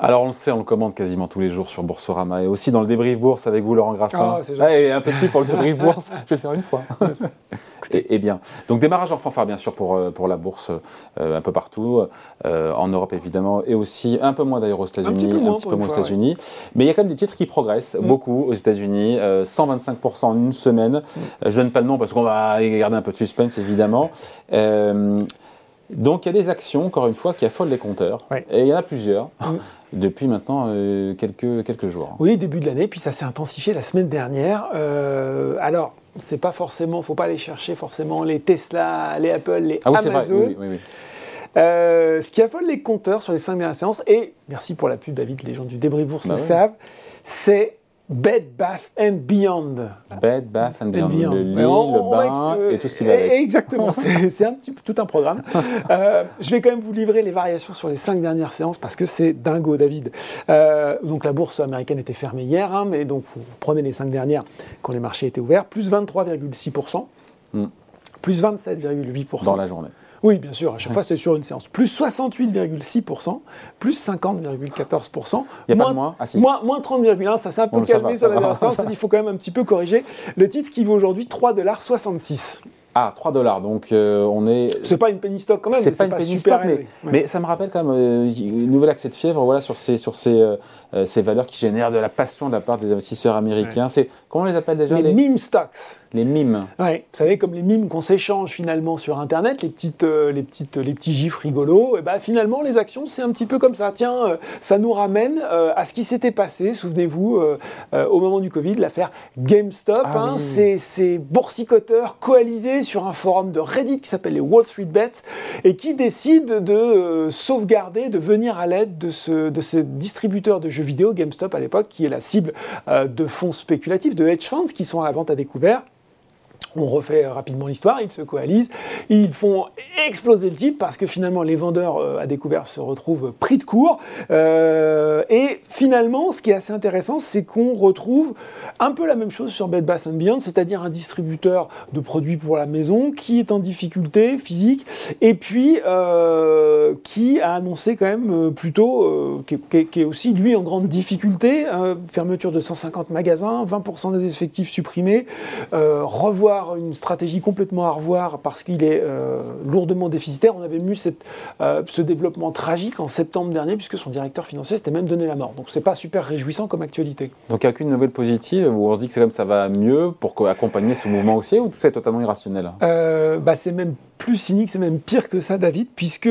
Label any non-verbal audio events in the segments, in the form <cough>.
alors on le sait, on le commande quasiment tous les jours sur Boursorama et aussi dans le débrief bourse avec vous Laurent Grassin. Ah, et un peu plus pour le débrief bourse, <laughs> je vais le faire une fois. <laughs> et, bien. Donc démarrage en fanfare bien sûr pour, euh, pour la bourse euh, un peu partout, euh, en Europe évidemment et aussi un peu moins d'ailleurs aux États-Unis, un petit peu moins, aux États-Unis. Mais il y a quand même des titres qui progressent mm. beaucoup aux États-Unis, 125% en une semaine. Mm. je donne pas le nom parce qu'on va garder un peu de suspense évidemment. Donc il y a des actions, encore une fois, qui affolent les compteurs. Et il y en a plusieurs. <laughs> <laughs> Depuis maintenant euh, quelques, quelques jours. Oui, début de l'année, puis ça s'est intensifié la semaine dernière. Euh, alors, c'est pas forcément, faut pas aller chercher forcément les Tesla, les Apple, les ah Amazon. Euh, ce qui affole les compteurs sur les cinq dernières séances, et merci pour la pub, David, les gens du débrief bourse bah le savent, c'est Bed Bath and Beyond. Bed Bath and Beyond. Le lit, le bain et tout ce qui va avec. Exactement, <laughs> c'est un petit tout un programme. Euh, je vais quand même vous livrer les variations sur les cinq dernières séances parce que c'est dingo, David. Euh, donc la bourse américaine était fermée hier, hein, mais donc vous prenez les cinq dernières quand les marchés étaient ouverts, plus 23,6%, hmm. plus 27,8%. Dans la journée. Oui, bien sûr, à chaque fois c'est sur une séance. Plus 68,6%, plus 50,14%. Il n'y a pas de moins ah, Moins, moins 30,1%, ça s'est un peu calmé sur la <laughs> dernière séance, il faut quand même un petit peu corriger. Le titre qui vaut aujourd'hui 3,66$. Ah, 3 dollars, donc euh, on est. C'est pas une penny stock quand même. C'est pas une penny stock, mais, ça me rappelle quand même euh, une nouvelle accès de fièvre voilà, sur, ces, sur ces, euh, ces valeurs qui génèrent de la passion de la part des investisseurs américains. C'est Comment on les appelle déjà Les, meme stocks. Les mimes. Oui, vous savez, comme les mimes qu'on s'échange finalement sur Internet, les, petites, les, petites, les petits gifs rigolos, et ben finalement, les actions, c'est un petit peu comme ça. Tiens, ça nous ramène à ce qui s'était passé, souvenez-vous, au moment du Covid, l'affaire GameStop. Ah hein, Ces boursicoteurs coalisés sur un forum de Reddit qui s'appelle les Wall Street Bets et qui décide de euh, sauvegarder, de venir à l'aide de ce, de ce distributeur de jeux vidéo, GameStop à l'époque, qui est la cible euh, de fonds spéculatifs, de hedge funds qui sont à la vente à découvert. On refait rapidement l'histoire, ils se coalisent, ils font exploser le titre parce que finalement les vendeurs euh, à découvert se retrouvent pris de court. Euh, et finalement, ce qui est assez intéressant, c'est qu'on retrouve un peu la même chose sur Bed Bath Beyond, c'est-à-dire un distributeur de produits pour la maison qui est en difficulté physique et puis euh, qui a annoncé quand même plutôt, qui, qui, est aussi lui en grande difficulté, fermeture de 150 magasins, 20% des effectifs supprimés, revoir une stratégie complètement à revoir parce qu'il est euh, lourdement déficitaire. On avait vu cette, euh, ce développement tragique en septembre dernier puisque son directeur financier s'était même donné la mort. Donc c'est pas super réjouissant comme actualité. Donc il n'y a qu'une nouvelle positive où on se dit que c'est comme ça va mieux pour accompagner ce mouvement aussi ou tout ça est totalement irrationnel? Euh, bah, C'est même plus cynique, c'est même pire que ça, David, puisque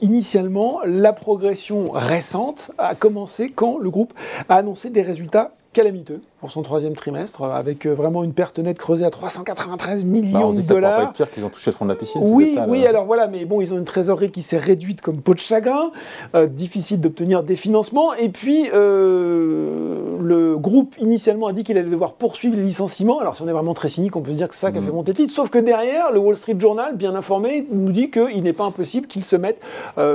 initialement, la progression récente a commencé quand le groupe a annoncé des résultats calamiteux pour son troisième trimestre, avec euh, vraiment une perte nette creusée à 393 millions bah, de dollars. Ça pas pire qu'ils ont touché le fond de la piscine. Oui, oui, alors voilà, mais bon, ils ont une trésorerie qui s'est réduite comme peau de chagrin, euh, difficile d'obtenir des financements, et puis euh, le groupe initialement a dit qu'il allait devoir poursuivre les licenciements. Alors si on est vraiment très cynique, on peut se dire que c'est ça qui a mm. fait monter le titre, sauf que derrière, le Wall Street Journal, bien informé, nous dit qu'il n'est pas impossible qu'il se mette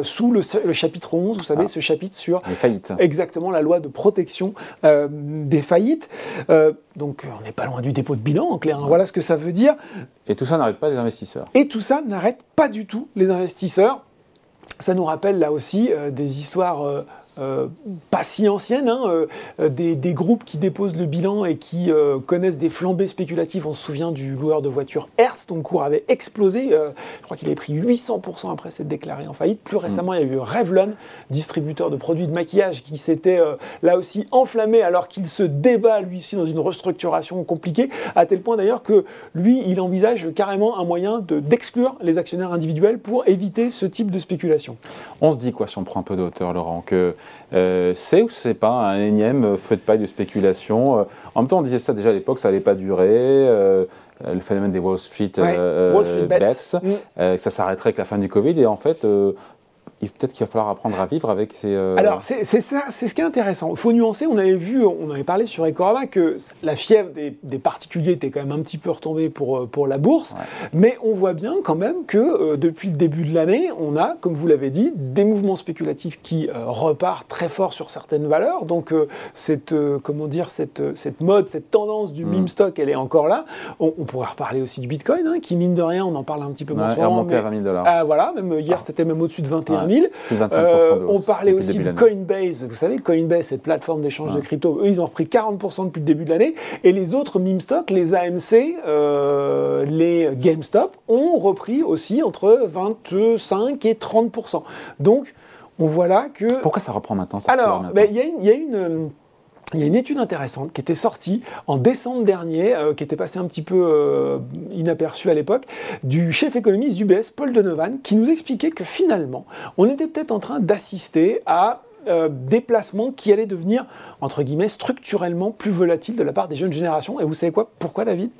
sous le, chapitre 11, vous savez, ah. ce chapitre sur les faillites. Exactement, la loi de protection des faillites. Euh, donc on n'est pas loin du dépôt de bilan, en clair. Hein. Voilà ce que ça veut dire. Et tout ça n'arrête pas les investisseurs. Et tout ça n'arrête pas du tout les investisseurs. Ça nous rappelle là aussi euh, des histoires euh, euh, pas si anciennes, hein, euh, des, groupes qui déposent le bilan et qui euh, connaissent des flambées spéculatives. On se souvient du loueur de voitures Hertz, dont le cours avait explosé. je crois qu'il avait pris 800% après s'être déclaré en faillite. Plus récemment, il y a eu Revlon, distributeur de produits de maquillage, qui s'était là aussi enflammé alors qu'il se débat lui aussi dans une restructuration compliquée, à tel point d'ailleurs que lui, il envisage carrément un moyen d'exclure les actionnaires individuels pour éviter ce type de spéculation. On se dit quoi si on prend un peu de hauteur, Laurent que euh, c'est ou c'est pas un énième feu de paille de spéculation euh, En même temps, on disait ça déjà à l'époque, ça n'allait pas durer. Euh, le phénomène des Wall Street, bets, mm. ça s'arrêterait avec la fin du Covid. Et en fait, peut-être qu'il va falloir apprendre à vivre avec ces. Euh, Alors, c'est ça, c'est ce qui est intéressant. Il faut nuancer. On avait vu, on avait parlé sur Ecorama que la fièvre des, particuliers était quand même un petit peu retombée pour, euh, pour la bourse. Mais on voit bien quand même que euh, depuis le début de l'année, on a, comme vous l'avez dit, des mouvements spéculatifs qui repartent très fort sur certaines valeurs. Donc, cette, comment dire, cette, cette mode, cette tendance du mm. meme stock, elle est encore là. On, pourrait reparler aussi du Bitcoin, hein, qui mine de rien, on en parle un petit peu moins souvent. remonté à 20 000 dollars. Ah, voilà, même hier, ah. c'était même au-dessus de 21 000. 000. on parlait aussi de Coinbase. Vous savez, Coinbase, cette plateforme d'échange de crypto, eux, ils ont repris 40% depuis le début de l'année. Et les autres meme stocks, les AMC, les GameStop, ont repris aussi entre 25 et 30%. Donc, on voit là que... Pourquoi ça reprend maintenant Alors, ben, il y, a une... Il y a une étude intéressante qui était sortie en décembre dernier, euh, qui était passée un petit peu euh, inaperçue à l'époque, du chef économiste d'UBS, Paul Donovan, qui nous expliquait que finalement, on était peut-être en train d'assister à euh, des placements qui allaient devenir, entre guillemets, structurellement plus volatiles de la part des jeunes générations. Et vous savez quoi? Pourquoi, David?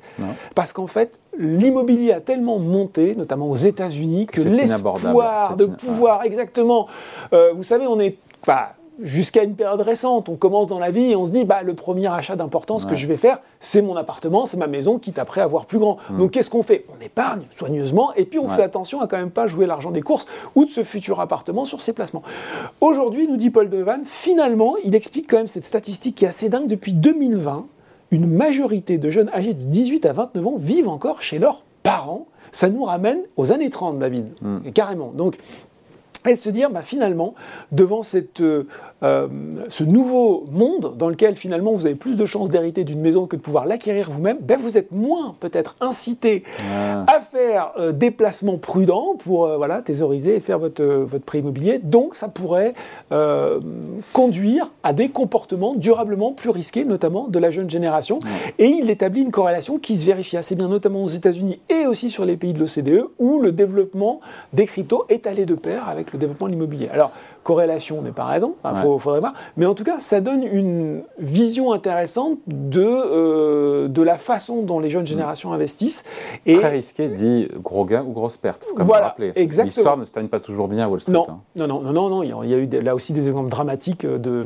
Parce qu'en fait, l'immobilier a tellement monté, notamment aux États-Unis, que, l'espoir de pouvoir, exactement, vous savez, on est jusqu'à une période récente. On commence dans la vie et on se dit, bah, le premier achat d'importance que je vais faire, c'est mon appartement, c'est ma maison, quitte après à avoir plus grand. Mm. Donc qu'est-ce qu'on fait? On épargne soigneusement et puis on fait attention à quand même pas jouer l'argent des courses ou de ce futur appartement sur ses placements. Aujourd'hui, nous dit Paul Devan, finalement, il explique quand même cette statistique qui est assez dingue. Depuis 2020, une majorité de jeunes âgés de 18 à 29 ans vivent encore chez leurs parents. Ça nous ramène aux années 30, David, mm. carrément. Donc, et se dire, bah, finalement, devant cette, euh, euh, ce nouveau monde dans lequel finalement vous avez plus de chances d'hériter d'une maison que de pouvoir l'acquérir vous-même, ben, vous êtes moins peut-être incité à faire euh, des placements prudents pour voilà, thésauriser et faire votre, votre prêt immobilier. Donc ça pourrait conduire à des comportements durablement plus risqués, notamment de la jeune génération. Et il établit une corrélation qui se vérifie assez bien, notamment aux États-Unis et aussi sur les pays de l'OCDE, où le développement des cryptos est allé de pair avec le développement de l'immobilier. Alors, corrélation n'est pas raison, il faudrait voir, mais en tout cas, ça donne une vision intéressante de, euh, de la façon dont les jeunes générations investissent. Et... Très risqué dit gros gain ou grosse perte, il faut quand même rappeler. L'histoire ne se termine pas toujours bien à Wall Street. Non, hein. non, non, non, non, il y a eu là aussi des exemples dramatiques de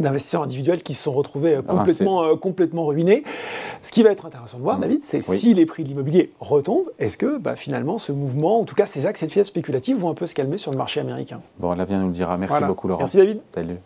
d'investisseurs individuels qui se sont retrouvés euh, complètement, euh, complètement ruinés. Ce qui va être intéressant de voir, mmh. David, c'est si les prix de l'immobilier retombent, est-ce que bah, finalement ce mouvement, en tout cas ces accès de fiat spéculatifs, vont un peu se calmer sur le marché américain? Bon, là, vient nous le dira. Merci beaucoup, Laurent. Merci, David. Salut.